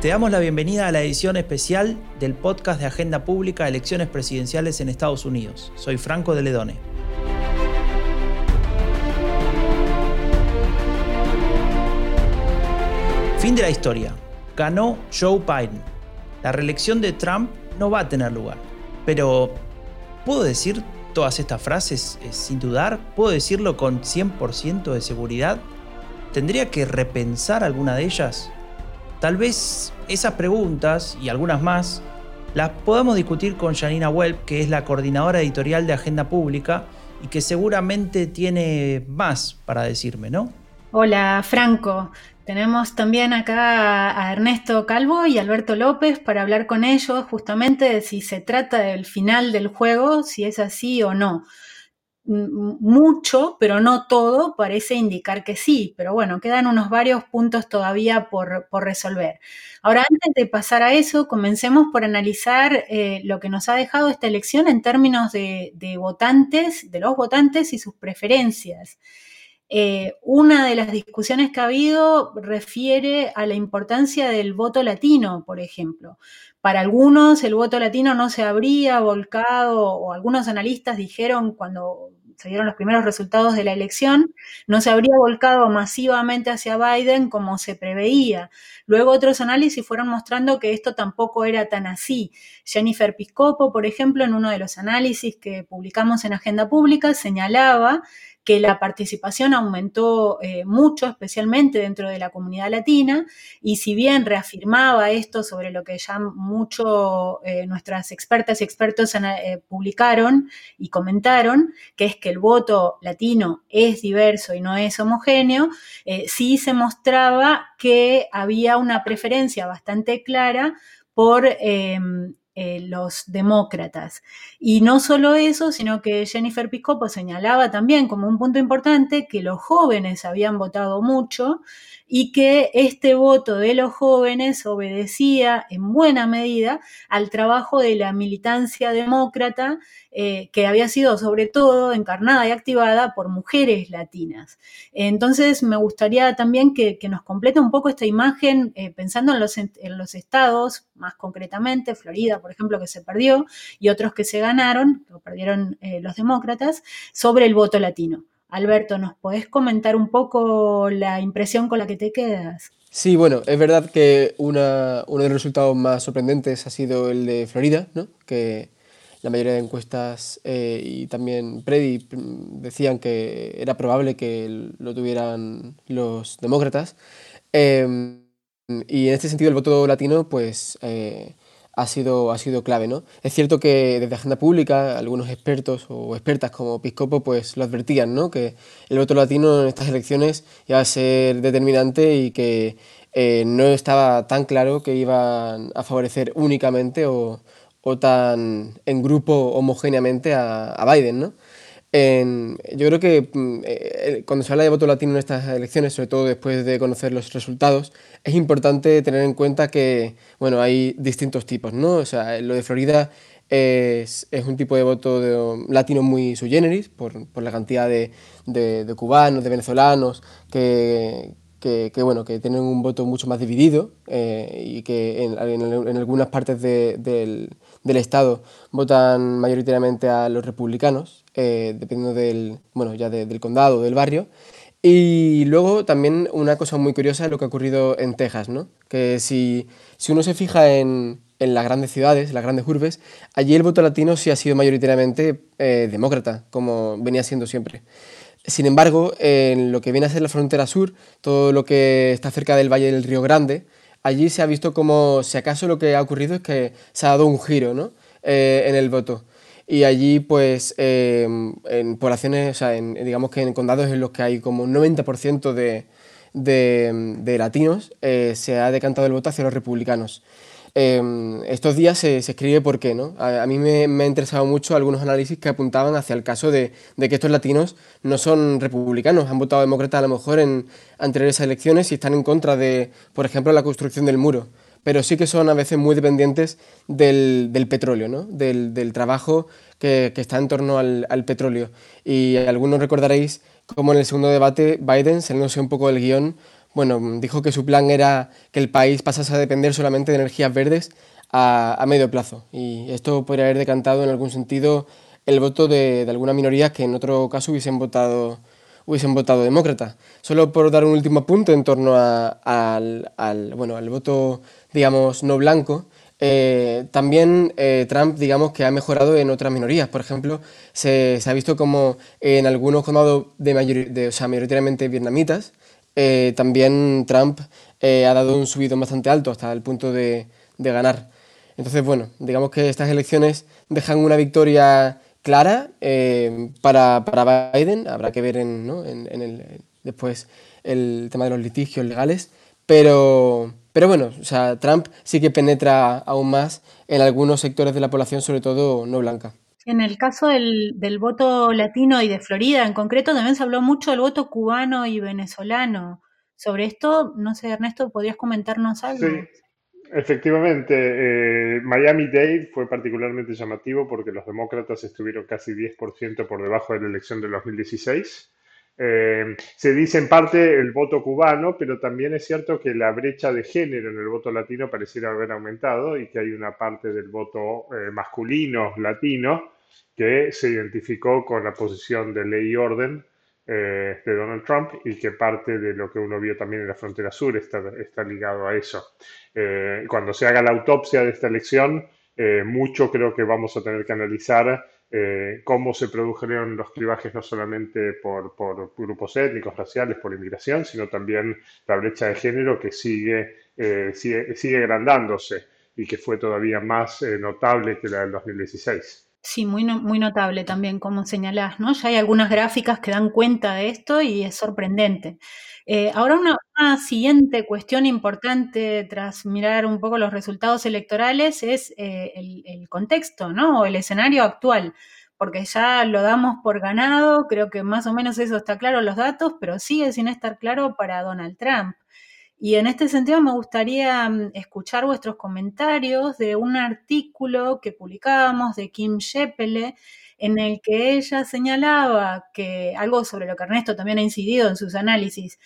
Te damos la bienvenida a la edición especial del podcast de Agenda Pública Elecciones Presidenciales en Estados Unidos. Soy Franco de Ledone. Fin de la historia. Ganó Joe Biden. La reelección de Trump no va a tener lugar. Pero, ¿puedo decir todas estas frases eh, sin dudar? ¿Puedo decirlo con 100% de seguridad? ¿Tendría que repensar alguna de ellas? Tal vez esas preguntas y algunas más las podamos discutir con Janina Welp, que es la coordinadora editorial de Agenda Pública y que seguramente tiene más para decirme, ¿no? Hola, Franco. Tenemos también acá a Ernesto Calvo y Alberto López para hablar con ellos justamente de si se trata del final del juego, si es así o no mucho, pero no todo, parece indicar que sí, pero bueno, quedan unos varios puntos todavía por, resolver. Ahora, antes de pasar a eso, comencemos por analizar eh, lo que nos ha dejado esta elección en términos de, votantes, de los votantes y sus preferencias. Eh, una de las discusiones que ha habido refiere a la importancia del voto latino, por ejemplo. Para algunos el voto latino no se habría volcado, o algunos analistas dijeron cuando se dieron los primeros resultados de la elección, no se habría volcado masivamente hacia Biden como se preveía. Luego otros análisis fueron mostrando que esto tampoco era tan así. Jennifer Piscopo, por ejemplo, en uno de los análisis que publicamos en Agenda Pública, señalaba que la participación aumentó eh, mucho, especialmente dentro de la comunidad latina, y si bien reafirmaba esto sobre lo que ya mucho eh, nuestras expertas y expertos eh, publicaron y comentaron, que es que el voto latino es diverso y no es homogéneo, sí se mostraba que había una preferencia bastante clara por em, eh, los demócratas. Y no solo eso, sino que Jennifer Piscopo señalaba también como un punto importante que los jóvenes habían votado mucho y que este voto de los jóvenes obedecía en buena medida al trabajo de la militancia demócrata eh, que había sido sobre todo encarnada y activada por mujeres latinas. Entonces me gustaría también que, nos complete un poco esta imagen eh, pensando en los, estados, más concretamente Florida, por ejemplo, que se perdió, y otros que se ganaron, lo perdieron eh, los demócratas, sobre el voto latino. Alberto, ¿nos podés comentar un poco la impresión con la que te quedas? Sí, bueno, es verdad que una, uno de los resultados más sorprendentes ha sido el de Florida, ¿no? que la mayoría de encuestas eh, y también Predi decían que era probable que lo tuvieran los demócratas. Em, y en este sentido el voto latino pues eh, ha sido, ha sido clave. ¿no? Es cierto que desde Agenda Pública algunos expertos o expertas como Piscopo pues lo advertían, ¿no? que el voto latino en estas elecciones iba a ser determinante y que eh, no estaba tan claro que iban a favorecer únicamente o, o tan en grupo homogéneamente a, a Biden. ¿no? Yo creo que mm, eh, cuando se habla de voto latino en estas elecciones, sobre todo después de conocer los resultados, es importante tener en cuenta que bueno, hay distintos tipos. ¿no? O sea, lo de Florida es, un tipo de voto latino muy sui generis, por, la cantidad de, cubanos, de venezolanos que, bueno, que tienen un voto mucho más dividido eh, y que en, algunas partes del, Estado votan mayoritariamente a los republicanos, eh, dependiendo del, bueno, ya del condado, del barrio. Y luego también una cosa muy curiosa es lo que ha ocurrido en Texas, ¿no? que si, si uno se fija en, en las grandes ciudades, las grandes urbes, allí el voto latino sí ha sido mayoritariamente eh, demócrata, como venía siendo siempre. Sin embargo, en lo que viene a ser la frontera sur, todo lo que está cerca del Valle del Río Grande, allí se ha visto como, si acaso lo que ha ocurrido es que se ha dado un giro ¿no? Eh, en el voto. Y allí, pues, em, en poblaciones, o sea, en, digamos que en condados en los que hay como un 90% de, de, de, latinos, eh, se ha decantado el voto hacia los republicanos. Em, estos días se, escribe por qué. ¿no? A, mí me, me, ha interesado mucho algunos análisis que apuntaban hacia el caso de, de, que estos latinos no son republicanos, han votado demócrata a lo mejor en anteriores elecciones y están en contra de, por ejemplo, la construcción del muro. Pero sí que son a veces muy dependientes del, del petróleo, ¿no? del, del, trabajo que, que, está en torno al, al petróleo. Y algunos recordaréis cómo en el segundo debate Biden, saliéndose un poco del guion, bueno, dijo que su plan era que el país pasase a depender solamente de energías verdes a, medio plazo. Y esto podría haber decantado en algún sentido el voto de, de algunas minorías que en otro caso hubiesen votado, hubiesen votado demócrata. Solo por dar un último punto en torno al, al, bueno, al voto, digamos, no blanco, eh, también eh, Trump, digamos, que ha mejorado en otras minorías. Por ejemplo, se, se ha visto como en algunos condados de, de o sea, mayoritariamente vietnamitas, eh, también Trump ha dado un subido bastante alto hasta el punto de, de, ganar. Entonces, bueno, digamos que estas elecciones dejan una victoria clara para, para, Biden. Habrá que ver en, ¿no? en, en el, después el tema de los litigios legales, pero pero bueno, o sea, Trump sí que penetra aún más en algunos sectores de la población, sobre todo no blanca. En el caso del, voto latino y de Florida en concreto, también se habló mucho del voto cubano y venezolano. Sobre esto, no sé, Ernesto, ¿podrías comentarnos algo? Sí, efectivamente. Eh, Miami-Dade fue particularmente llamativo porque los demócratas estuvieron casi 10% por debajo de la elección del 2016 eh, se dice en parte el voto cubano, pero también es cierto que la brecha de género en el voto latino pareciera haber aumentado y que hay una parte del voto eh, masculino latino que se identificó con la posición de ley y orden eh, de Donald Trump y que parte de lo que uno vio también en la frontera sur está, está ligado a eso. cuando se haga la autopsia de esta elección, mucho creo que vamos a tener que analizar eh, cómo se produjeron los clivajes no solamente por, grupos étnicos, raciales, por inmigración, sino también la brecha de género que sigue, eh, sigue, agrandándose y que fue todavía más eh, notable que la del 2016. Sí, muy, muy notable también, como señalás, ¿no? Ya hay algunas gráficas que dan cuenta de esto y es sorprendente. Ahora una, siguiente cuestión importante tras mirar un poco los resultados electorales es eh, el, contexto, ¿no? O el escenario actual, porque ya lo damos por ganado, creo que más o menos eso está claro los datos, pero sigue sin estar claro para Donald Trump. Y en este sentido me gustaría mm, escuchar vuestros comentarios de un artículo que publicábamos de Kim Shepele, en el que ella señalaba que algo sobre lo que Ernesto también ha incidido en sus análisis,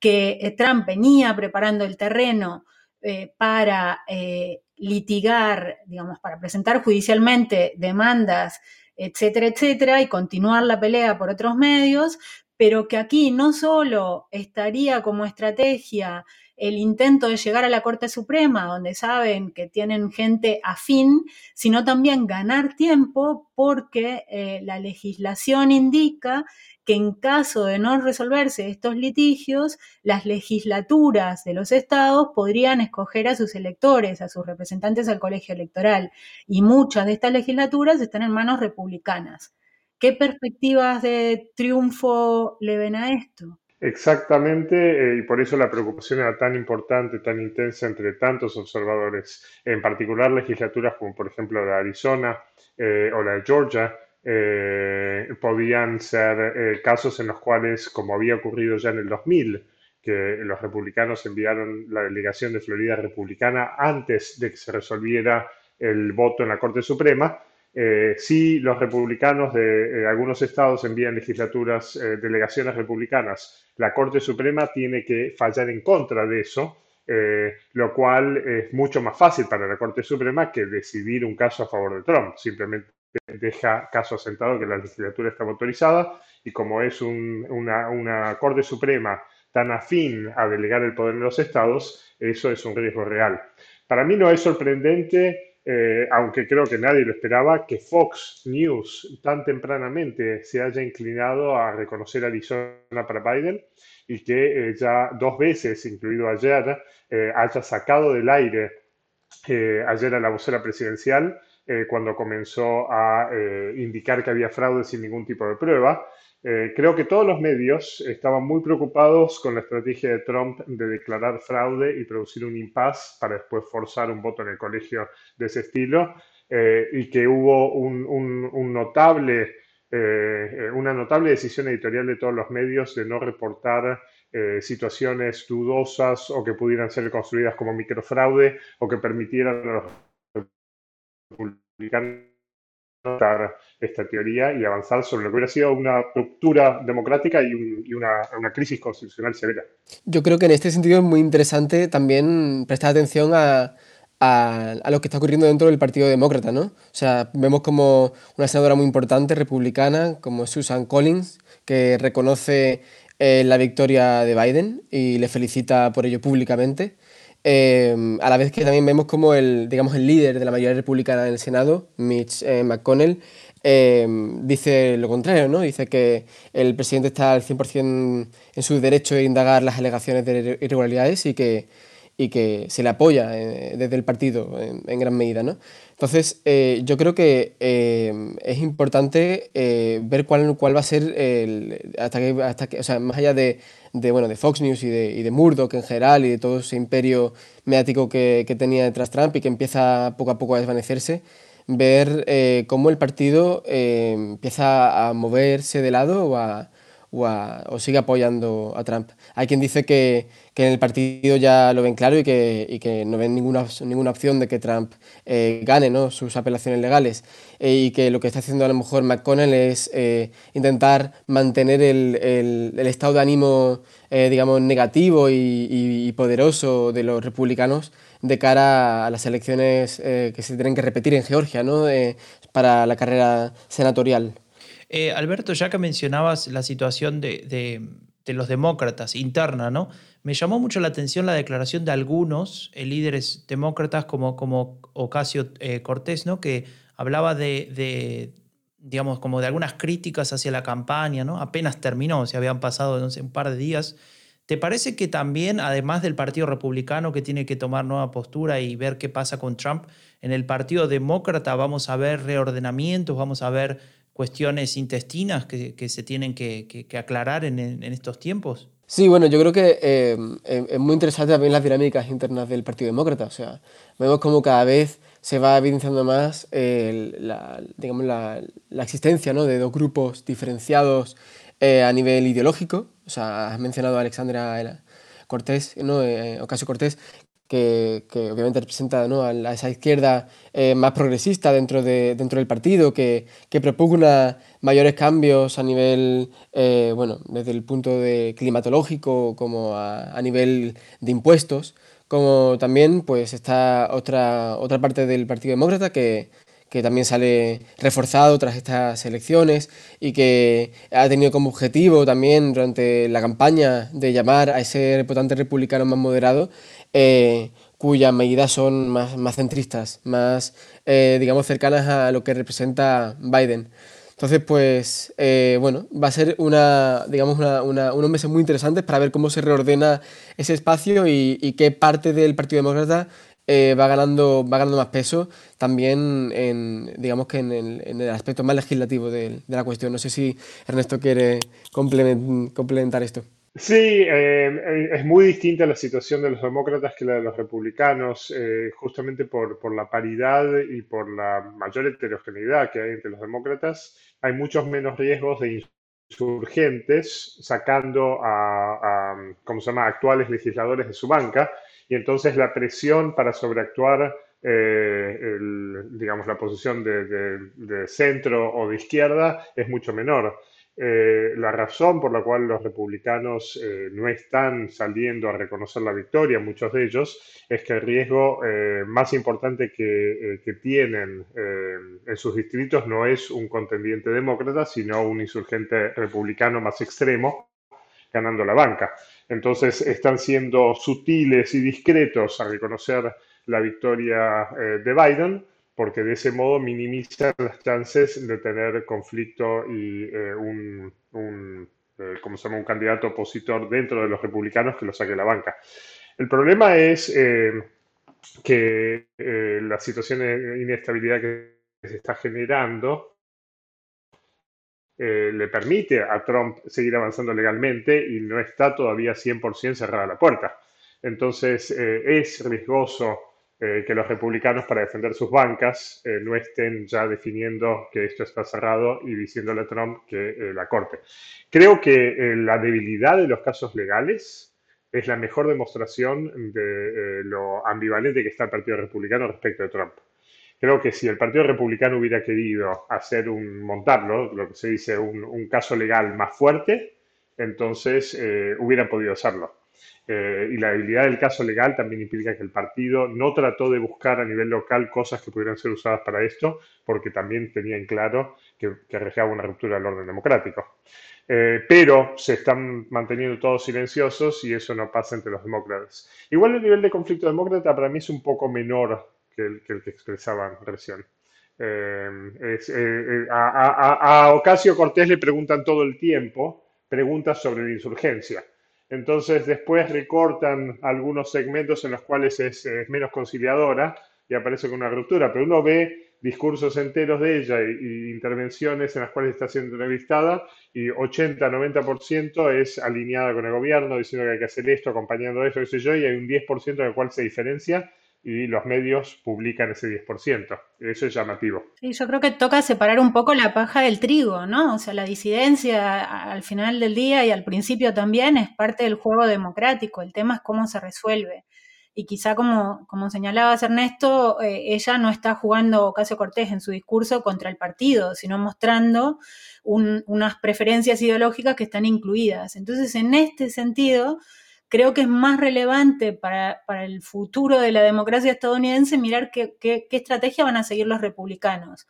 que eh, Trump venía preparando el terreno eh, para eh, litigar, digamos, para presentar judicialmente demandas, etcétera, etcétera, y continuar la pelea por otros medios, pero que aquí no solo estaría como estrategia el intento de llegar a la Corte Suprema, donde saben que tienen gente afín, sino también ganar tiempo porque la legislación indica que en caso de no resolverse estos litigios, las legislaturas de los estados podrían escoger a sus electores, a sus representantes al colegio electoral. Y muchas de estas legislaturas están en manos republicanas. ¿Qué perspectivas de triunfo le ven a esto? Exactamente, eh, y por eso la preocupación era tan importante, tan intensa entre tantos observadores, en particular legislaturas como por ejemplo la de Arizona eh, o la de Georgia, eh, podían ser casos en los cuales, como había ocurrido ya en el 2000, que los republicanos enviaron la delegación de Florida republicana antes de que se resolviera el voto en la Corte Suprema, eh, si los republicanos de algunos estados envían legislaturas, delegaciones republicanas, la Corte Suprema tiene que fallar en contra de eso, lo cual es mucho más fácil para la Corte Suprema que decidir un caso a favor de Trump. Simplemente deja caso asentado que la legislatura está autorizada y como es una, una, Corte Suprema tan afín a delegar el poder en los estados, eso es un riesgo real. Para mí no es sorprendente, eh, aunque creo que nadie lo esperaba, que Fox News tan tempranamente se haya inclinado a reconocer a Arizona para Biden y que eh, ya dos veces, incluido ayer, eh, haya sacado del aire ayer a la vocera presidencial eh, cuando comenzó a eh, indicar que había fraude sin ningún tipo de prueba. Eh, creo que todos los medios estaban muy preocupados con la estrategia de Trump de declarar fraude y producir un impasse para después forzar un voto en el colegio de ese estilo y que hubo notable, una notable decisión editorial de todos los medios de no reportar situaciones dudosas o que pudieran ser construidas como microfraude o que permitieran a los republicanos esta teoría y avanzar sobre lo que hubiera sido una ruptura democrática y, una, una, crisis constitucional severa. Yo creo que en este sentido es muy interesante también prestar atención a, a, a, lo que está ocurriendo dentro del Partido Demócrata, ¿no? O sea, vemos como una senadora muy importante, republicana, como Susan Collins, que reconoce eh, la victoria de Biden y le felicita por ello públicamente. Eh, a la vez que también vemos como el, digamos, el líder de la mayoría republicana del Senado, Mitch eh, McConnell, dice lo contrario, ¿no? Dice que el presidente está al 100% en su derecho de indagar las alegaciones de irregularidades y que y que se le apoya eh, desde el partido en, gran medida. ¿no? Entonces, eh, yo creo que eh, es importante ver cuál, cuál va a ser, el, hasta que, hasta que, o sea, más allá de, de, bueno, de Fox News y de, y de Murdoch en general y de todo ese imperio mediático que, que tenía detrás Trump y que empieza poco a poco a desvanecerse, ver cómo el partido empieza a moverse de lado o a o, sigue apoyando a Trump. Hay quien dice que, que, en el partido ya lo ven claro y que, y que no ven ninguna, ninguna opción de que Trump eh, gane ¿no? sus apelaciones legales eh, y que lo que está haciendo a lo mejor McConnell es eh, intentar mantener el, el, el, estado de ánimo digamos negativo y, y, poderoso de los republicanos de cara a las elecciones que se tienen que repetir en Georgia ¿no? para la carrera senatorial. Eh, Alberto, ya que mencionabas la situación de, los demócratas interna, ¿no? Me llamó mucho la atención la declaración de algunos eh, líderes demócratas como, Ocasio eh, Cortés, ¿no? Que hablaba de, digamos, como de algunas críticas hacia la campaña, ¿no? Apenas terminó, se habían pasado, un par de días. ¿Te parece que también, además del Partido Republicano que tiene que tomar nueva postura y ver qué pasa con Trump, en el Partido Demócrata vamos a ver reordenamientos, vamos a ver cuestiones intestinas que, se tienen que, aclarar en, estos tiempos? Sí, bueno, yo creo que eh, es muy interesante también las dinámicas internas del Partido Demócrata. O sea, vemos como cada vez se va evidenciando más eh, la, digamos, la, la, existencia ¿no? de dos grupos diferenciados eh, a nivel ideológico. O sea, has mencionado a Alexandra Cortés, ¿no? Ocasio Cortés, que, que, obviamente representa ¿no? a, esa izquierda eh, más progresista dentro, de, dentro del partido, que, que propugna mayores cambios a nivel, eh, bueno, desde el punto de climatológico como a, a, nivel de impuestos, como también pues está otra, otra parte del Partido Demócrata que, que también sale reforzado tras estas elecciones y que ha tenido como objetivo también durante la campaña de llamar a ese votante republicano más moderado eh, cuyas medidas son más, más centristas, más, eh, digamos, cercanas a lo que representa Biden. Entonces, pues, eh, bueno, va a ser una, digamos, una, una, unos meses muy interesantes para ver cómo se reordena ese espacio y, y qué parte del Partido Demócrata eh, va, ganando, va ganando más peso también en, digamos que en el, en el aspecto más legislativo de, de, la cuestión. No sé si Ernesto quiere complementar esto. Sí, eh, es muy distinta la situación de los demócratas que la de los republicanos, eh, justamente por, por, la paridad y por la mayor heterogeneidad que hay entre los demócratas. Hay muchos menos riesgos de insurgentes sacando a, a ¿cómo se llama?, actuales legisladores de su banca, y entonces la presión para sobreactuar eh, el, digamos, la posición de, centro o de izquierda es mucho menor. Eh, la razón por la cual los republicanos eh, no están saliendo a reconocer la victoria, muchos de ellos, es que el riesgo eh, más importante que, tienen en sus distritos no es un contendiente demócrata, sino un insurgente republicano más extremo ganando la banca. Entonces están siendo sutiles y discretos a reconocer la victoria de Biden porque de ese modo minimizan las chances de tener conflicto y eh, un, un eh, ¿cómo se llama? un candidato opositor dentro de los republicanos que lo saque la banca. El problema es eh, que la situación de inestabilidad que se está generando le permite a Trump seguir avanzando legalmente y no está todavía 100% cerrada la puerta. Entonces es riesgoso eh, que los republicanos para defender sus bancas eh, no estén ya definiendo que esto está cerrado y diciéndole a Trump que eh, la corte. Creo que la debilidad de los casos legales es la mejor demostración de lo ambivalente que está el Partido Republicano respecto de Trump. Creo que si el Partido Republicano hubiera querido hacer un, montarlo, lo que se dice, un, caso legal más fuerte, entonces hubiera podido hacerlo. Eh, y la debilidad del caso legal también implica que el partido no trató de buscar a nivel local cosas que pudieran ser usadas para esto, porque también tenía en claro que, que arriesgaba una ruptura del orden democrático. Eh, pero se están manteniendo todos silenciosos y eso no pasa entre los demócratas. Igual el nivel de conflicto demócrata para mí es un poco menor que el que, expresaban recién. Eh, eh, a, Ocasio Cortés le preguntan todo el tiempo preguntas sobre la insurgencia. Entonces después recortan algunos segmentos en los cuales es, es menos conciliadora y aparece con una ruptura, pero uno ve discursos enteros de ella y, intervenciones en las cuales está siendo entrevistada y 80-90% es alineada con el gobierno, diciendo que hay que hacer esto, acompañando eso, qué sé yo, y hay un 10% en el cual se diferencia y los medios publican ese 10%. Eso es llamativo. Sí, yo creo que toca separar un poco la paja del trigo, ¿no? O sea, la disidencia al final del día y al principio también es parte del juego democrático. El tema es cómo se resuelve y quizá como, como señalabas Ernesto, eh, ella no está jugando Ocasio Cortés en su discurso contra el partido, sino mostrando unas preferencias ideológicas que están incluidas. Entonces, en este sentido, creo que es más relevante para, el futuro de la democracia estadounidense mirar qué, estrategia van a seguir los republicanos.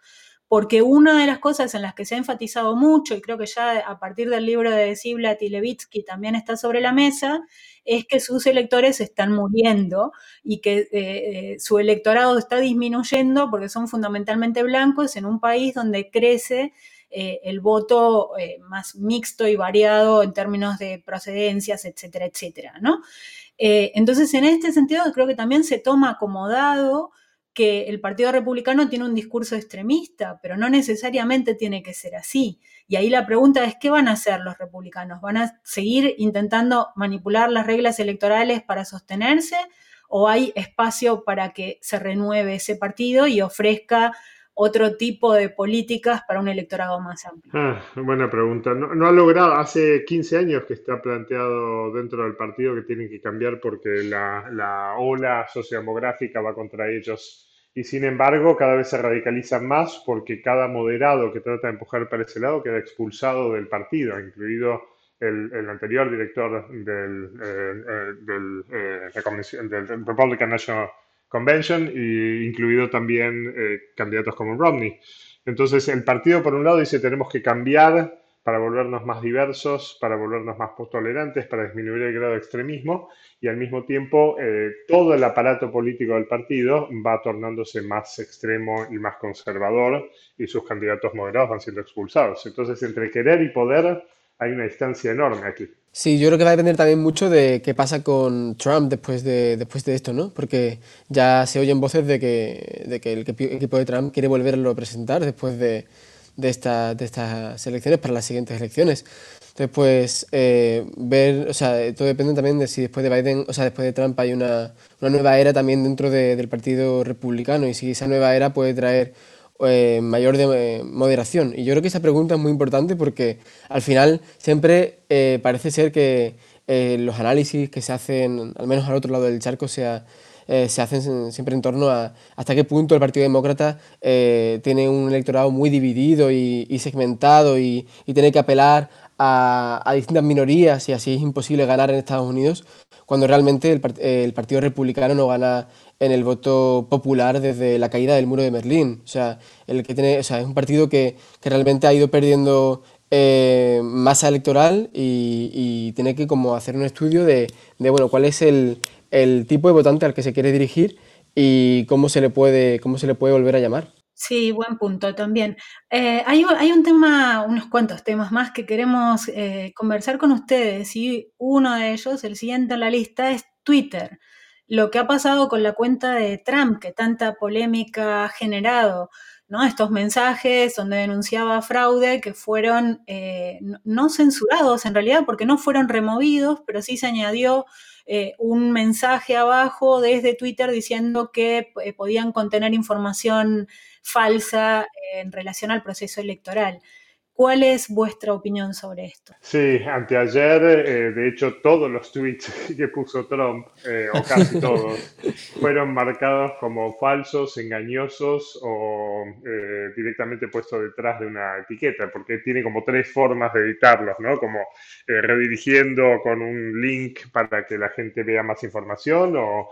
Porque una de las cosas en las que se ha enfatizado mucho, y creo que ya a partir del libro de Ziblatt y Levitsky también está sobre la mesa, es que sus electores están muriendo y que eh, eh, su electorado está disminuyendo porque son fundamentalmente blancos en un país donde crece eh, el voto más mixto y variado en términos de procedencias, etcétera, etcétera, ¿no? entonces, en este sentido, creo que también se toma acomodado que el Partido Republicano tiene un discurso extremista, pero no necesariamente tiene que ser así. Y ahí la pregunta es, ¿qué van a hacer los republicanos? ¿Van a seguir intentando manipular las reglas electorales para sostenerse? ¿O hay espacio para que se renueve ese partido y ofrezca otro tipo de políticas para un electorado más amplio? Ah, buena pregunta. No, ha logrado, hace 15 años que está planteado dentro del partido que tienen que cambiar porque la, la ola sociodemográfica va contra ellos y sin embargo cada vez se radicalizan más porque cada moderado que trata de empujar para ese lado queda expulsado del partido, incluido el, anterior director del, eh, eh, del, eh, del, Republican National Convention e incluido también candidatos como Romney. Entonces el partido por un lado dice tenemos que cambiar para volvernos más diversos, para volvernos más tolerantes, para disminuir el grado de extremismo y al mismo tiempo eh, todo el aparato político del partido va tornándose más extremo y más conservador y sus candidatos moderados van siendo expulsados. Entonces entre querer y poder hay una distancia enorme aquí. Sí, yo creo que va a depender también mucho de qué pasa con Trump después de, después de esto, ¿no? Porque ya se oyen voces de que, de que el equipo de Trump quiere volverlo a presentar después de, de, esta, de estas elecciones para las siguientes elecciones. Entonces, pues, eh, ver, o sea, todo depende también de si después de Biden, o sea, después de Trump hay una, una nueva era también dentro del Partido Republicano y si esa nueva era puede traer eh, mayor de, eh, moderación. Y yo creo que esa pregunta es muy importante porque al final siempre parece ser que los análisis que se hacen, al menos al otro lado del charco, eh, se hacen siempre en torno a hasta qué punto el Partido Demócrata eh, tiene un electorado muy dividido y, segmentado y, tiene que apelar a, distintas minorías y así es imposible ganar en Estados Unidos, cuando realmente el, Partido Republicano no gana en el voto popular desde la caída del muro de Berlín. O sea, el que tiene, o sea, es un partido que, que realmente ha ido perdiendo eh, masa electoral y, tiene que como hacer un estudio de, de bueno, cuál es el, el tipo de votante al que se quiere dirigir y cómo se le puede, cómo se le puede volver a llamar. Sí, buen punto también. Eh, hay, un tema, unos cuantos temas más que queremos eh, conversar con ustedes y uno de ellos, el siguiente en la lista, es Twitter. Lo que ha pasado con la cuenta de Trump, que tanta polémica ha generado, ¿no? Estos mensajes donde denunciaba fraude que fueron eh, no censurados en realidad, porque no fueron removidos, pero sí se añadió eh, un mensaje abajo desde Twitter diciendo que eh, podían contener información falsa en relación al proceso electoral. ¿Cuál es vuestra opinión sobre esto? Sí, anteayer, eh, de hecho, todos los tweets que puso Trump, eh, o casi todos, fueron marcados como falsos, engañosos o eh, directamente puestos detrás de una etiqueta, porque tiene como tres formas de editarlos, ¿no? Como redirigiendo con un link para que la gente vea más información o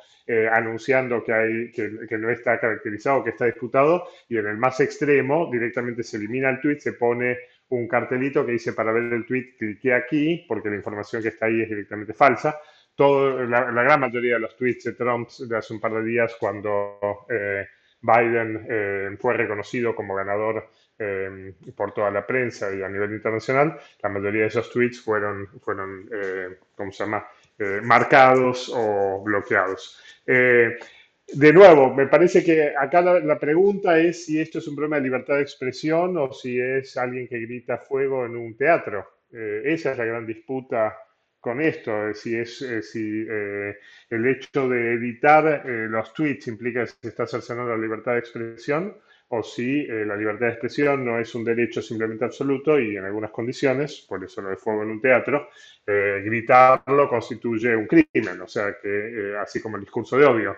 anunciando que, hay, que, no está caracterizado, que está disputado, y en el más extremo directamente se elimina el tweet, se pone un cartelito que dice para ver el tweet clique aquí, porque la información que está ahí es directamente falsa. Todo, la, gran mayoría de los tweets de Trump de hace un par de días, cuando eh, Biden eh, fue reconocido como ganador eh, por toda la prensa y a nivel internacional, la mayoría de esos tweets fueron, fueron ¿cómo se llama?, marcados o bloqueados. De nuevo, me parece que acá la, pregunta es si esto es un problema de libertad de expresión o si es alguien que grita fuego en un teatro. Eh, esa es la gran disputa con esto, si es eh, si eh, el hecho de editar los tweets implica que se está cercenando la libertad de expresión o si la libertad de expresión no es un derecho simplemente absoluto y en algunas condiciones, por eso lo de fuego en un teatro, gritarlo constituye un crimen, o sea que así como el discurso de odio.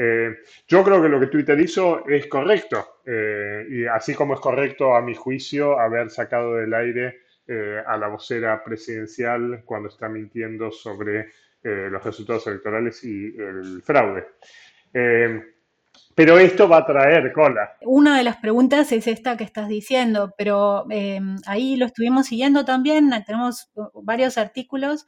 Eh, yo creo que lo que Twitter hizo es correcto, eh, y así como es correcto a mi juicio haber sacado del aire eh, a la vocera presidencial cuando está mintiendo sobre los resultados electorales y el fraude. pero esto va a traer cola. Una de las preguntas es esta que estás diciendo, pero ahí lo estuvimos siguiendo también, tenemos varios artículos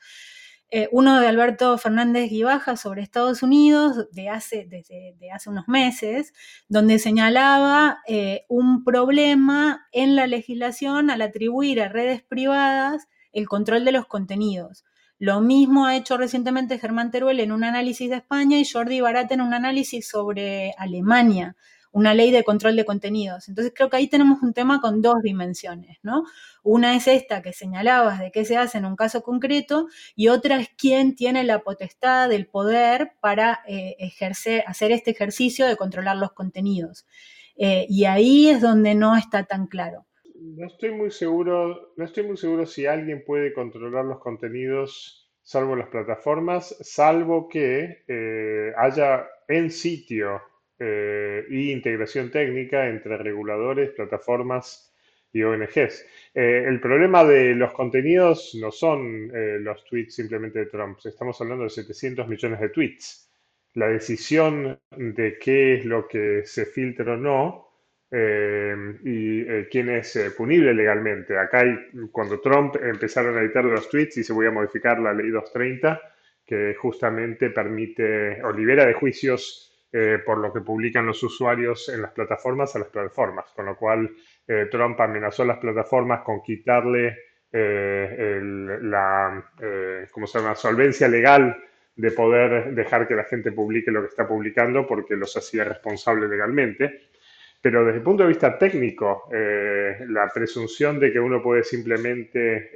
eh, uno de Alberto Fernández Guibaja sobre Estados Unidos de hace, desde hace unos meses, donde señalaba eh, un problema en la legislación al atribuir a redes privadas el control de los contenidos. Lo mismo ha hecho recientemente Germán Teruel en un análisis de España y Jordi Barat en un análisis sobre Alemania una ley de control de contenidos. Entonces creo que ahí tenemos un tema con dos dimensiones, ¿no? Una es esta que señalabas de qué se hace en un caso concreto y otra es quién tiene la potestad, el poder para eh, hacer este ejercicio de controlar los contenidos. Eh, y ahí es donde no está tan claro. No estoy muy seguro, no estoy muy seguro si alguien puede controlar los contenidos salvo las plataformas, salvo que eh, haya en sitio eh, y integración técnica entre reguladores, plataformas y ONGs. Eh, el problema de los contenidos no son eh, los tweets simplemente de Trump, estamos hablando de 700 millones de tweets. La decisión de qué es lo que se filtra o no y quién es punible legalmente. Acá hay, cuando Trump empezaron a editar los tweets y se voy a modificar la ley 230, que justamente permite o libera de juicios eh, por lo que publican los usuarios en las plataformas a las plataformas, con lo cual eh, Trump amenazó a las plataformas con quitarle eh, la ¿cómo se llama? solvencia legal de poder dejar que la gente publique lo que está publicando porque los hacía responsables legalmente. Pero desde el punto de vista técnico, la presunción de que uno puede simplemente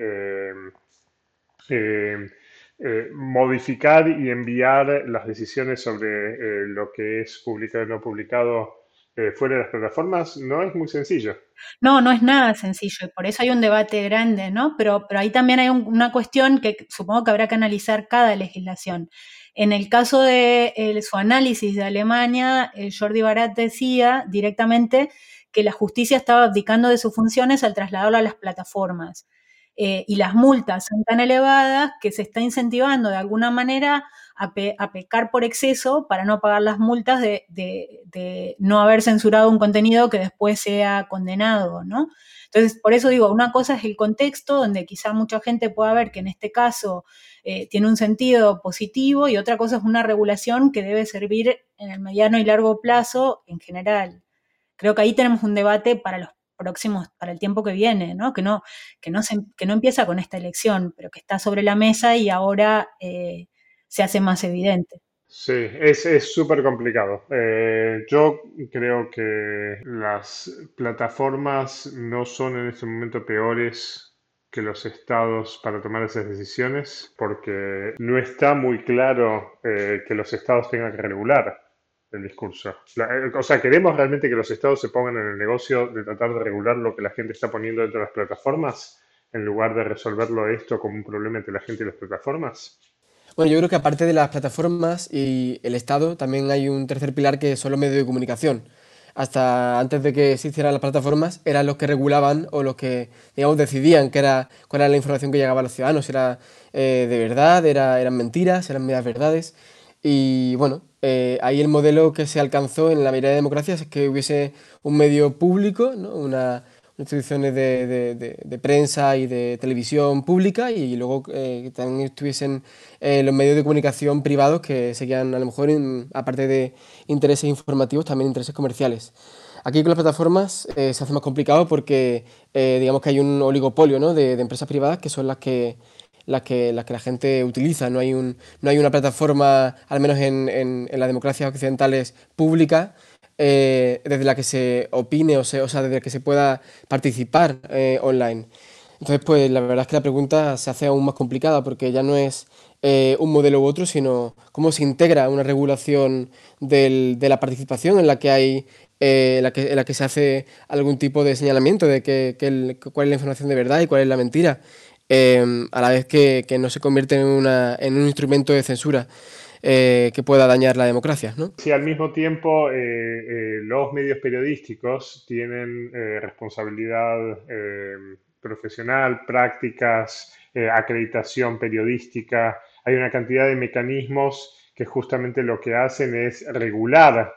modificar y enviar las decisiones sobre eh, lo que es publicado y no publicado eh, fuera de las plataformas no es muy sencillo. No, no es nada sencillo y por eso hay un debate grande, ¿no? Pero, pero ahí también hay una cuestión que supongo que habrá que analizar cada legislación. En el caso de su análisis de Alemania, Jordi Barat decía directamente que la justicia estaba abdicando de sus funciones al trasladarlo a las plataformas. Eh, y las multas son tan elevadas que se está incentivando de alguna manera a, pecar por exceso para no pagar las multas de, no haber censurado un contenido que después sea condenado, ¿no? Entonces, por eso digo, una cosa es el contexto, donde quizá mucha gente pueda ver que en este caso eh, tiene un sentido positivo, y otra cosa es una regulación que debe servir en el mediano y largo plazo en general. Creo que ahí tenemos un debate para los próximos, para el tiempo que viene, ¿no? Que, no, que, no que no empieza con esta elección, pero que está sobre la mesa y ahora eh, se hace más evidente. Sí, es súper complicado. Eh, yo creo que las plataformas no son en este momento peores que los estados para tomar esas decisiones, porque no está muy claro eh, que los estados tengan que regular el discurso. Eh, o sea, ¿queremos realmente que los estados se pongan en el negocio de tratar de regular lo que la gente está poniendo dentro de las plataformas en lugar de resolverlo esto como un problema entre la gente y las plataformas? Bueno, yo creo que aparte de las plataformas y el Estado, también hay un tercer pilar que son los medios de comunicación. Hasta antes de que existieran las plataformas, eran los que regulaban o los que, digamos, decidían qué era, cuál era la información que llegaba a los ciudadanos. Era eh, de verdad, era, eran mentiras, eran medias verdades. Y bueno, eh, ahí el modelo que se alcanzó en la mayoría de democracias es que hubiese un medio público, ¿no? una, instituciones de, de, prensa y de televisión pública y luego eh, también estuviesen eh, los medios de comunicación privados que seguían a lo mejor, aparte de intereses informativos, también intereses comerciales. Aquí con las plataformas se hace más complicado porque digamos que hay un oligopolio ¿no? de, empresas privadas que son las que las que, las que la gente utiliza. No hay, un, no hay una plataforma, al menos en, en, las democracias occidentales, pública, eh, desde la que se opine o, sea, desde la que se pueda participar eh, online. Entonces, pues la verdad es que la pregunta se hace aún más complicada porque ya no es eh, un modelo u otro, sino cómo se integra una regulación de la participación en la que hay la que, en la que se hace algún tipo de señalamiento de que, cuál es la información de verdad y cuál es la mentira. Em, a la vez que, no se convierte en, un instrumento de censura. Eh, que pueda dañar la democracia. ¿no? Sí, al mismo tiempo eh, eh, los medios periodísticos tienen responsabilidad profesional, prácticas, acreditación periodística. Hay una cantidad de mecanismos que justamente lo que hacen es regular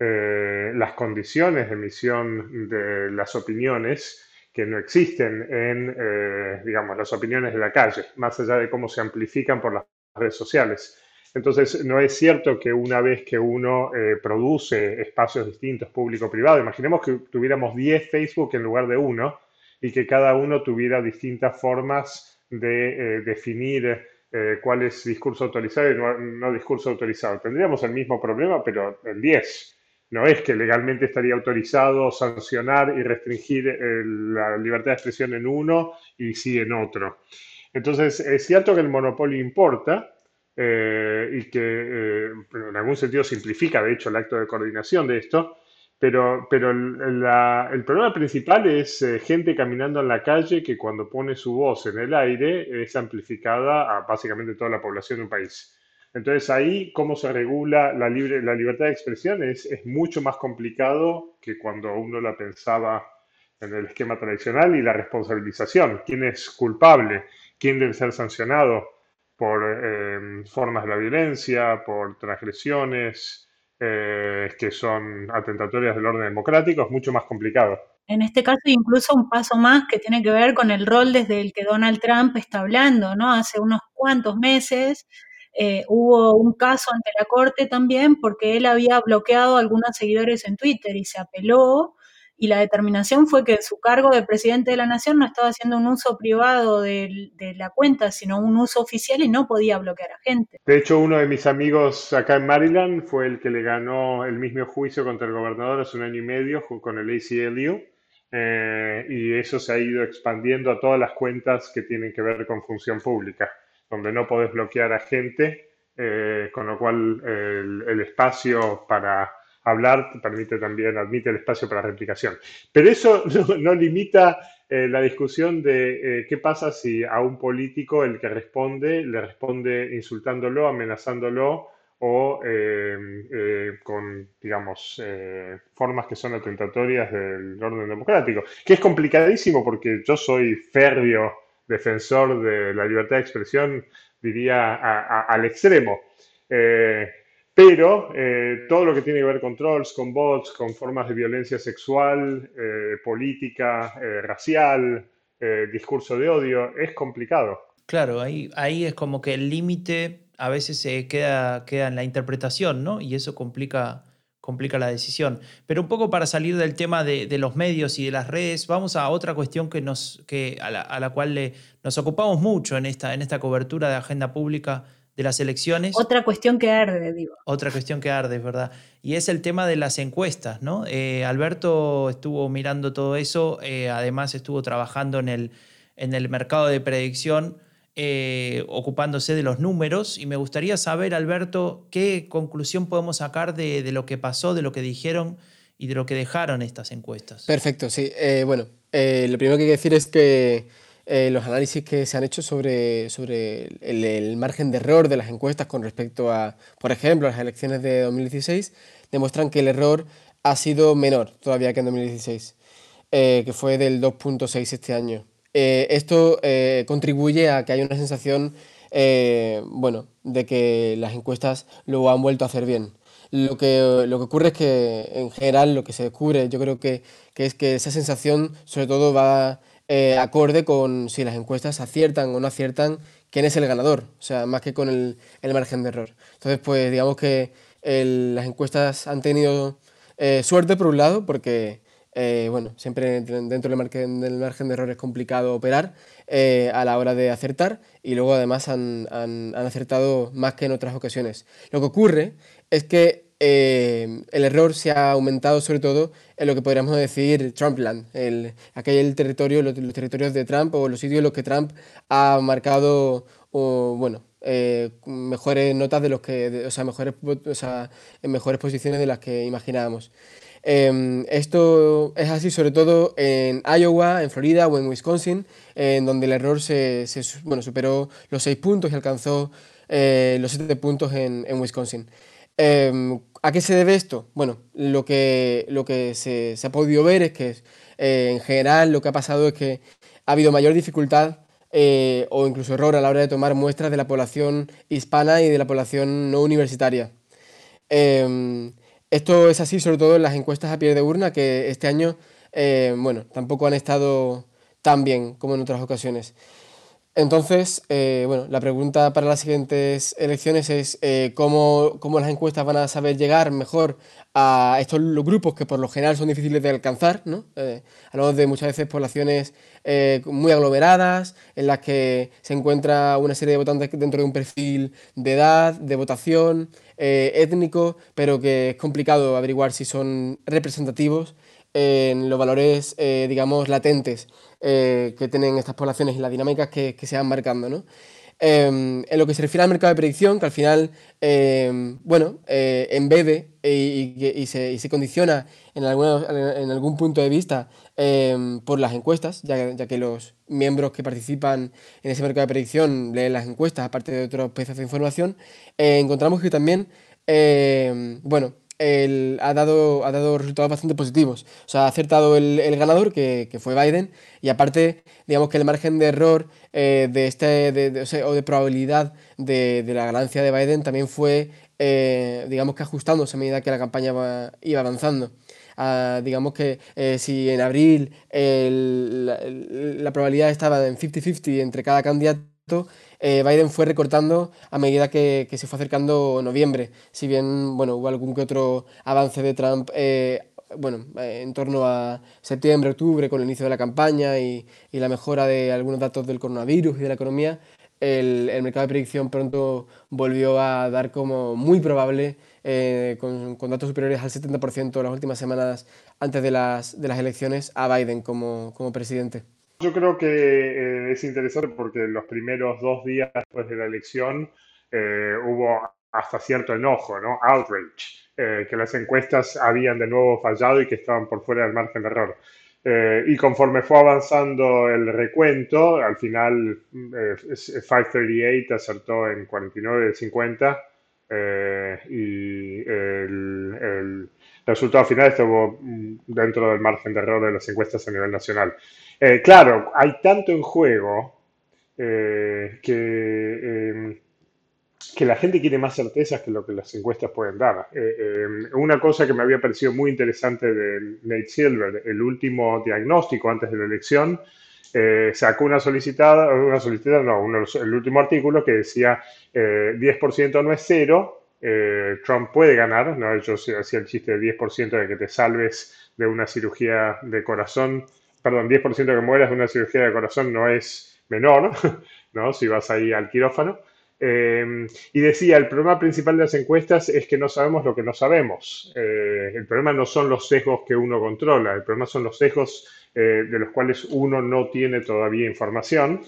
las condiciones de emisión de las opiniones que no existen en, eh, digamos, las opiniones de la calle, más allá de cómo se amplifican por las redes sociales. Entonces, no es cierto que una vez que uno eh, produce espacios distintos, público-privado, imaginemos que tuviéramos 10 Facebook en lugar de uno y que cada uno tuviera distintas formas de eh, definir cuál es discurso autorizado y no, no, discurso autorizado. Tendríamos el mismo problema, pero en 10. No es que legalmente estaría autorizado sancionar y restringir eh, la libertad de expresión en uno y sí en otro. Entonces, es cierto que el monopolio importa eh, y que eh, en algún sentido simplifica, de hecho, el acto de coordinación de esto, pero, pero el, el problema principal es gente caminando en la calle que cuando pone su voz en el aire es amplificada a básicamente toda la población de un país. Entonces ahí cómo se regula la, libre, la libertad de expresión es, mucho más complicado que cuando uno la pensaba en el esquema tradicional y la responsabilización. ¿Quién es culpable? ¿Quién debe ser sancionado por eh, formas de la violencia, por transgresiones eh, que son atentatorias del orden democrático? Es mucho más complicado. En este caso, incluso un paso más que tiene que ver con el rol desde el que Donald Trump está hablando, ¿no? Hace unos cuantos meses eh, hubo un caso ante la Corte también porque él había bloqueado a algunos seguidores en Twitter y se apeló y la determinación fue que su cargo de presidente de la nación no estaba haciendo un uso privado de, la cuenta, sino un uso oficial y no podía bloquear a gente. De hecho, uno de mis amigos acá en Maryland fue el que le ganó el mismo juicio contra el gobernador hace un año y medio con el ACLU. Eh, y eso se ha ido expandiendo a todas las cuentas que tienen que ver con función pública donde no podés bloquear a gente, eh, con lo cual el, espacio para hablar permite también, admite el espacio para replicación. Pero eso no, limita eh, la discusión de eh, qué pasa si a un político el que responde le responde insultándolo, amenazándolo o con, digamos, formas que son atentatorias del orden democrático, que es complicadísimo porque yo soy férreo defensor de la libertad de expresión, diría, al extremo. Eh, pero eh, todo lo que tiene que ver con trolls, con bots, con formas de violencia sexual, eh, política, racial, discurso de odio, es complicado. Claro, ahí, es como que el límite a veces se queda, queda en la interpretación, ¿no? Y eso complica complica la decisión. Pero un poco para salir del tema de, los medios y de las redes, vamos a otra cuestión que nos, que, a, la, cual le, nos ocupamos mucho en esta, en esta cobertura de agenda pública de las elecciones. Otra cuestión que arde, digo. Otra cuestión que arde, es verdad. Y es el tema de las encuestas, ¿no? Eh, Alberto estuvo mirando todo eso, eh, además estuvo trabajando en el, en el mercado de predicción eh, ocupándose de los números y me gustaría saber, Alberto, qué conclusión podemos sacar de, lo que pasó, de lo que dijeron y de lo que dejaron estas encuestas. Perfecto, sí. Eh, bueno, lo primero que hay que decir es que los análisis que se han hecho sobre, sobre el, margen de error de las encuestas con respecto a, por ejemplo, las elecciones de 2016, demuestran que el error ha sido menor todavía que en 2016, eh, que fue del 2.6 este año. Eh, esto eh, contribuye a que haya una sensación bueno, de que las encuestas lo han vuelto a hacer bien. Lo que, lo que ocurre es que en general lo que se descubre yo creo que, que es que esa sensación sobre todo va acorde con si las encuestas aciertan o no aciertan quién es el ganador, o sea, más que con el, el margen de error. Entonces, pues digamos que las encuestas han tenido eh, suerte por un lado, porque eh, bueno, siempre dentro del margen, de error es complicado operar eh, a la hora de acertar y luego además han, han, acertado más que en otras ocasiones. Lo que ocurre es que el error se ha aumentado sobre todo en lo que podríamos decir Trumpland, el, aquel territorio, los, territorios de Trump o los sitios en los que Trump ha marcado, bueno, eh, mejores notas de los que, o sea, mejores, o sea, mejores posiciones de las que imaginábamos. Em, esto es así sobre todo en Iowa, en Florida o en Wisconsin, en donde el error se, bueno, superó los 6 puntos y alcanzó eh, los 7 puntos en, Wisconsin. Em, ¿A qué se debe esto? Bueno, lo que, lo que se, se ha podido ver es que eh, en general lo que ha pasado es que ha habido mayor dificultad eh, o incluso error a la hora de tomar muestras de la población hispana y de la población no universitaria. Em, esto es así sobre todo en las encuestas a pie de urna que este año, eh, bueno, tampoco han estado tan bien como en otras ocasiones. Entonces, eh, bueno, la pregunta para las siguientes elecciones es eh, ¿cómo, las encuestas van a saber llegar mejor a estos grupos que por lo general son difíciles de alcanzar, ¿no? Eh, hablamos de muchas veces poblaciones muy aglomeradas, en las que se encuentra una serie de votantes dentro de un perfil de edad, de votación, étnico, pero que es complicado averiguar si son representativos en los valores, digamos, latentes eh, que tienen estas poblaciones y las dinámicas que, que se van marcando. ¿no? Em, en lo que se refiere al mercado de predicción, que al final, em, bueno, eh, embebe y, se, y, se, condiciona en, en, algún punto de vista em, por las encuestas, ya, ya, que los miembros que participan en ese mercado de predicción leen las encuestas, aparte de otros piezas de información, eh, encontramos que también, bueno, ha, dado, ha dado resultados bastante positivos. O sea, ha acertado el, ganador, que, fue Biden, y aparte, digamos que el margen de error eh, de este, de, o, de probabilidad de, la ganancia de Biden también fue, eh, digamos que ajustándose a medida que la campaña iba avanzando. Ah, digamos que eh, si en abril la, la probabilidad estaba en 50-50 entre cada candidato, eh, Biden fue recortando a medida que, se fue acercando noviembre. Si bien bueno, hubo algún que otro avance de Trump eh, bueno, eh, en torno a septiembre, octubre, con el inicio de la campaña y, la mejora de algunos datos del coronavirus y de la economía, el, mercado de predicción pronto volvió a dar como muy probable, con, datos superiores al 70% las últimas semanas antes de las, elecciones, a Biden como presidente. Yo creo que eh, es interesante porque los primeros dos días después de la elección eh, hubo hasta cierto enojo, ¿no? Outrage, eh, que las encuestas habían de nuevo fallado y que estaban por fuera del margen de error. y conforme fue avanzando el recuento, al final 538 acertó en 49 de 50 y el, el resultado final estuvo dentro del margen de error de las encuestas a nivel nacional. Eh, claro, hay tanto en juego eh, que, em, que la gente quiere más certezas que lo que las encuestas pueden dar. Eh, em, una cosa que me había parecido muy interesante de Nate Silver, el último diagnóstico antes de la elección, sacó una solicitada, una solicitada, no, el último artículo que decía 10% no es cero, Trump puede ganar, ¿no? yo hacía el chiste de 10% de que te salves de una cirugía de corazón perdón, 10% que mueras de una cirugía de corazón no es menor, ¿no? Si vas ahí al quirófano. Em, y decía, el problema principal de las encuestas es que no sabemos lo que no sabemos. Eh, el problema no son los sesgos que uno controla, el problema son los sesgos eh, de los cuales uno no tiene todavía información.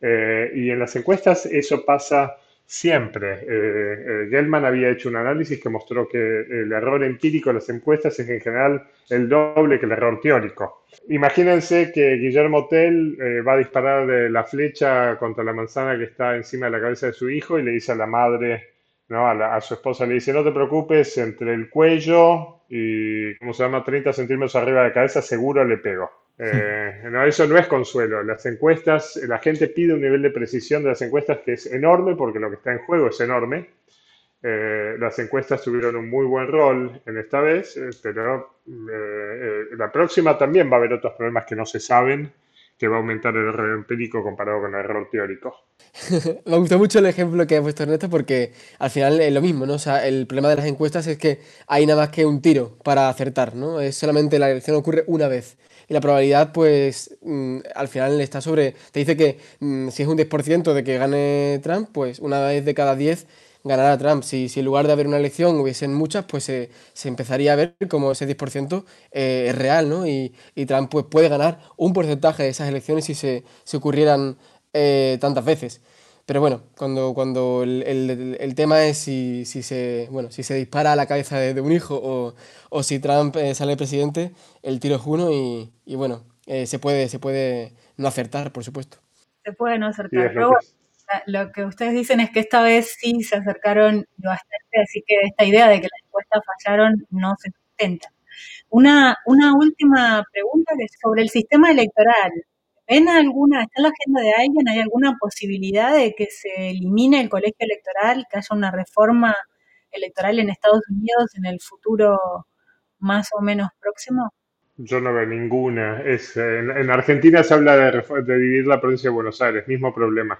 y en las encuestas eso pasa siempre. Eh, eh, Gelman había hecho un análisis que mostró que el error empírico de las encuestas es en general el doble que el error teórico. Imagínense que Guillermo Tell eh, va a disparar de la flecha contra la manzana que está encima de la cabeza de su hijo y le dice a la madre, ¿no? a, a su esposa, le dice, no te preocupes, entre el cuello y, ¿cómo se llama?, 30 centímetros arriba de la cabeza, seguro le pego. Eh, no, eso no es consuelo. Las encuestas, la gente pide un nivel de precisión de las encuestas que es enorme porque lo que está en juego es enorme. Eh, las encuestas tuvieron un muy buen rol en esta vez, eh, pero la próxima también va a haber otros problemas que no se saben, que va a aumentar el error empírico comparado con el error teórico. Me gustó mucho el ejemplo que ha puesto Ernesto porque al final es lo mismo, ¿no? O sea, el problema de las encuestas es que hay nada más que un tiro para acertar, ¿no? Es solamente la elección ocurre una vez y la probabilidad, pues, mm, al final está sobre. Te dice que mm, si es un 10% de que gane Trump, pues una vez de cada 10 ganará Trump. Si, si en lugar de haber una elección hubiesen muchas, pues se empezaría a ver como ese 10% eh, es real, ¿no? Y, y, Trump pues, puede ganar un porcentaje de esas elecciones si se, se ocurrieran eh, tantas veces. Pero bueno, cuando, cuando el, el, el tema es si, si, se, bueno, si se dispara a la cabeza de, de un hijo o, o, si Trump eh, sale presidente, el tiro es uno y, y bueno, eh, se, puede, se puede no acertar, por supuesto. Se puede no acertar, pero bueno, lo que ustedes dicen es que esta vez sí se acercaron bastante, así que esta idea de que las encuestas fallaron no se sustenta. Una, una última pregunta que es sobre el sistema electoral. ¿Ven alguna, está en la agenda de alguien, hay alguna posibilidad de que se elimine el colegio electoral, que haya una reforma electoral en Estados Unidos en el futuro más o menos próximo? Yo no veo ninguna. Es, en, en Argentina se habla de, de, dividir la provincia de Buenos Aires, mismo problema.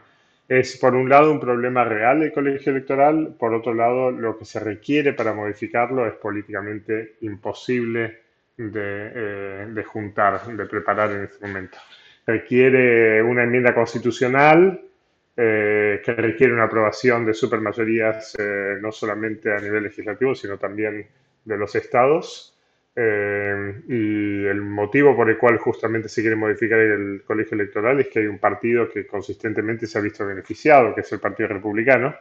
Es por un lado un problema real del colegio electoral, por otro lado lo que se requiere para modificarlo es políticamente imposible de, eh, de juntar, de preparar en este momento requiere una enmienda constitucional eh, que requiere una aprobación de supermayorías eh, no solamente a nivel legislativo, sino también de los estados. Eh, y el motivo por el cual justamente se quiere modificar el colegio electoral es que hay un partido que consistentemente se ha visto beneficiado, que es el Partido Republicano,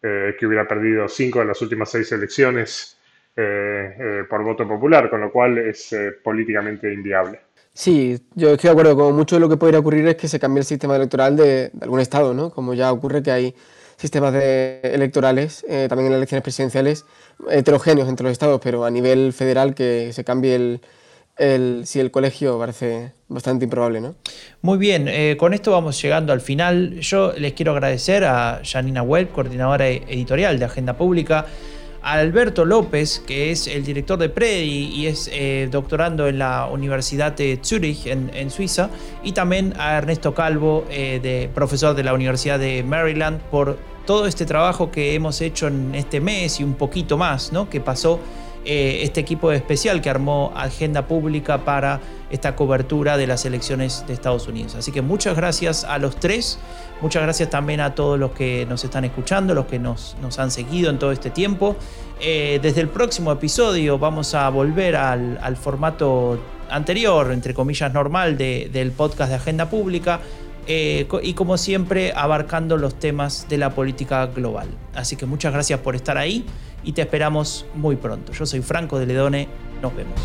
eh, que hubiera perdido cinco de las últimas seis elecciones eh, por voto popular, con lo cual es políticamente inviable. Sí, yo estoy de acuerdo. Como mucho lo que podría ocurrir es que se cambie el sistema electoral de, algún estado, ¿no? Como ya ocurre que hay sistemas de, electorales, eh, también en elecciones presidenciales, heterogéneos entre los estados, pero a nivel federal que se cambie el, el, el colegio parece bastante improbable, ¿no? Muy bien, eh, con esto vamos llegando al final. Yo les quiero agradecer a Janina Webb, coordinadora editorial de Agenda Pública, Alberto López, que es el director de PREDI y es eh, doctorando en la Universidad de Zurich, en, Suiza, y también a Ernesto Calvo, eh, de, profesor de la Universidad de Maryland, por todo este trabajo que hemos hecho en este mes y un poquito más, ¿no? que pasó eh, este equipo especial que armó Agenda Pública para esta cobertura de las elecciones de Estados Unidos. Así que muchas gracias a los tres, muchas gracias también a todos los que nos están escuchando, los que nos, nos han seguido en todo este tiempo. Eh, desde el próximo episodio vamos a volver al, al formato anterior, entre comillas normal, de, del podcast de Agenda Pública. Eh, y como siempre abarcando los temas de la política global. Así que muchas gracias por estar ahí y te esperamos muy pronto. Yo soy Franco de Ledone, nos vemos.